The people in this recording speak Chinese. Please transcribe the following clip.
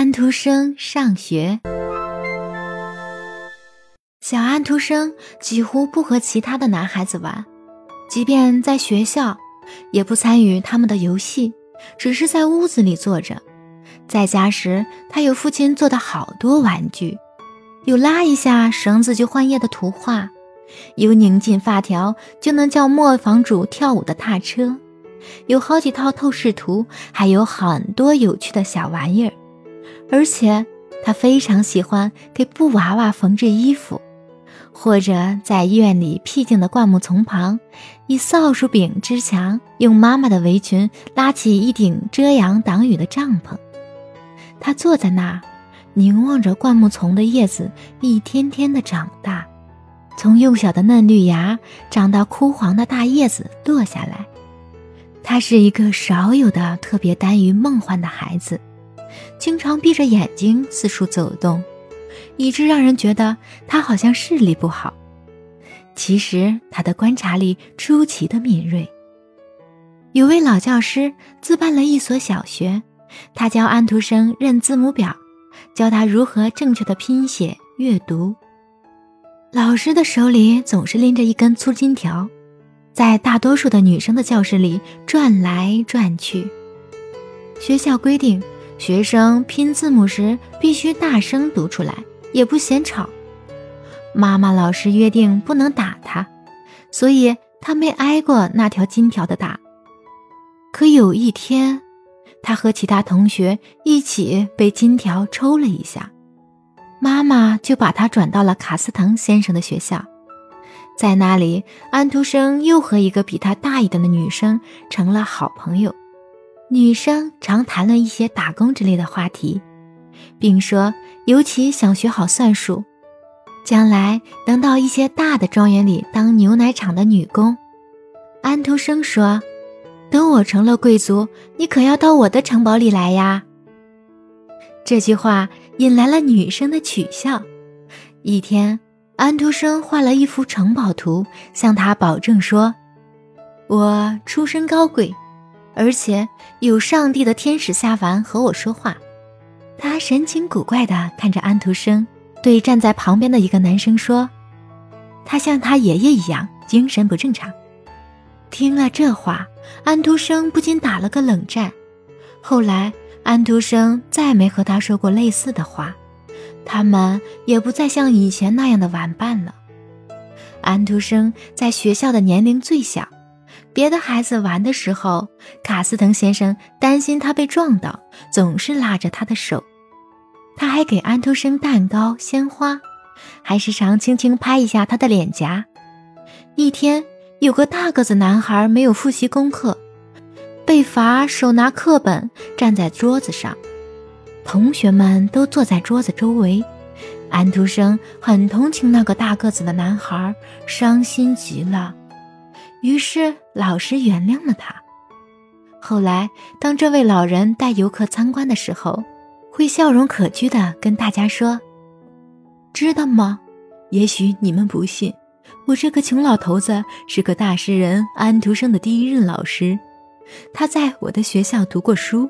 安徒生上学。小安徒生几乎不和其他的男孩子玩，即便在学校，也不参与他们的游戏，只是在屋子里坐着。在家时，他有父亲做的好多玩具，有拉一下绳子就换页的图画，有拧紧发条就能叫磨坊主跳舞的踏车，有好几套透视图，还有很多有趣的小玩意儿。而且他非常喜欢给布娃娃缝制衣服。或者在院里僻静的灌木丛旁，以扫帚柄支墙，用妈妈的围裙拉起一顶遮阳挡雨的帐篷。他坐在那儿，凝望着灌木丛的叶子一天天的长大，从幼小的嫩绿芽长到枯黄的大叶子落下来。他是一个少有的特别耽于梦幻的孩子，经常闭着眼睛四处走动。以致让人觉得他好像视力不好，其实他的观察力出奇的敏锐。有位老教师自办了一所小学，他教安徒生认字母表，教他如何正确的拼写阅读。老师的手里总是拎着一根粗金条，在大多数的女生的教室里转来转去。学校规定，学生拼字母时必须大声读出来。也不嫌吵，妈妈老师约定不能打他，所以他没挨过那条金条的打。可有一天，他和其他同学一起被金条抽了一下，妈妈就把他转到了卡斯滕先生的学校，在那里，安徒生又和一个比他大一点的女生成了好朋友，女生常谈论一些打工之类的话题。并说，尤其想学好算术，将来能到一些大的庄园里当牛奶厂的女工。安徒生说：“等我成了贵族，你可要到我的城堡里来呀。”这句话引来了女生的取笑。一天，安徒生画了一幅城堡图，向他保证说：“我出身高贵，而且有上帝的天使下凡和我说话。”他神情古怪地看着安徒生，对站在旁边的一个男生说：“他像他爷爷一样精神不正常。”听了这话，安徒生不禁打了个冷战。后来，安徒生再没和他说过类似的话，他们也不再像以前那样的玩伴了。安徒生在学校的年龄最小，别的孩子玩的时候，卡斯滕先生担心他被撞到，总是拉着他的手。他还给安徒生蛋糕、鲜花，还时常轻轻拍一下他的脸颊。一天，有个大个子男孩没有复习功课，被罚手拿课本站在桌子上，同学们都坐在桌子周围。安徒生很同情那个大个子的男孩，伤心极了。于是老师原谅了他。后来，当这位老人带游客参观的时候，会笑容可掬的跟大家说：“知道吗？也许你们不信，我这个穷老头子是个大诗人安徒生的第一任老师，他在我的学校读过书。